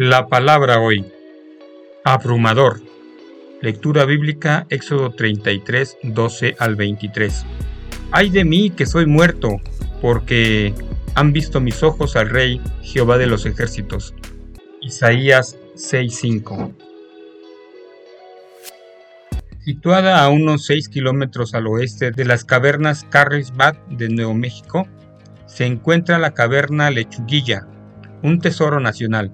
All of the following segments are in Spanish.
La palabra hoy. Abrumador. Lectura bíblica Éxodo 33, 12 al 23. Ay de mí que soy muerto, porque han visto mis ojos al Rey Jehová de los ejércitos. Isaías 6:5. Situada a unos 6 kilómetros al oeste de las cavernas Carlsbad de Nuevo México, se encuentra la caverna Lechuguilla, un tesoro nacional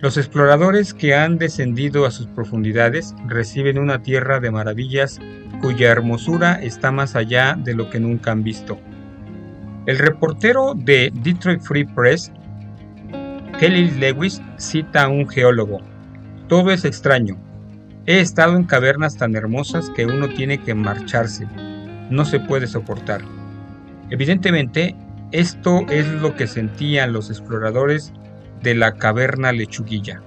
los exploradores que han descendido a sus profundidades reciben una tierra de maravillas cuya hermosura está más allá de lo que nunca han visto. El reportero de Detroit Free Press, Kelly Lewis, cita a un geólogo. Todo es extraño. He estado en cavernas tan hermosas que uno tiene que marcharse. No se puede soportar. Evidentemente, esto es lo que sentían los exploradores de la caverna lechuguilla.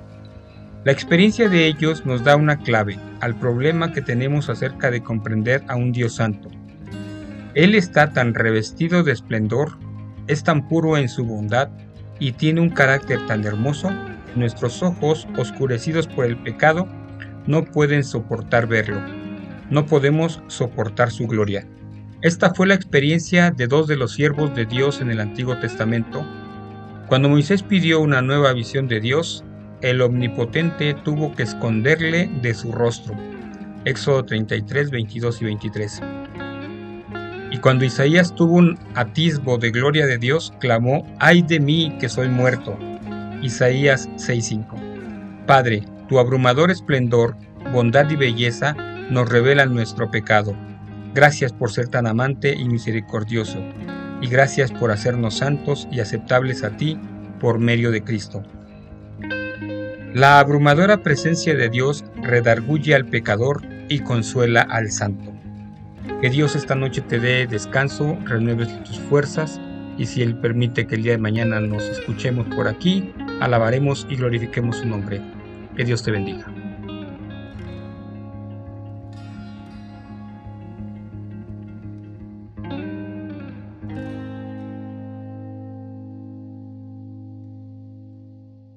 La experiencia de ellos nos da una clave al problema que tenemos acerca de comprender a un Dios santo. Él está tan revestido de esplendor, es tan puro en su bondad y tiene un carácter tan hermoso nuestros ojos, oscurecidos por el pecado, no pueden soportar verlo. No podemos soportar su gloria. Esta fue la experiencia de dos de los siervos de Dios en el Antiguo Testamento cuando Moisés pidió una nueva visión de Dios, el Omnipotente tuvo que esconderle de su rostro. Éxodo 33, 22 y 23. Y cuando Isaías tuvo un atisbo de gloria de Dios, clamó, ay de mí que soy muerto. Isaías 6:5. Padre, tu abrumador esplendor, bondad y belleza nos revelan nuestro pecado. Gracias por ser tan amante y misericordioso y gracias por hacernos santos y aceptables a ti por medio de Cristo. La abrumadora presencia de Dios redarguye al pecador y consuela al santo. Que Dios esta noche te dé descanso, renueves tus fuerzas y si Él permite que el día de mañana nos escuchemos por aquí, alabaremos y glorifiquemos su nombre. Que Dios te bendiga.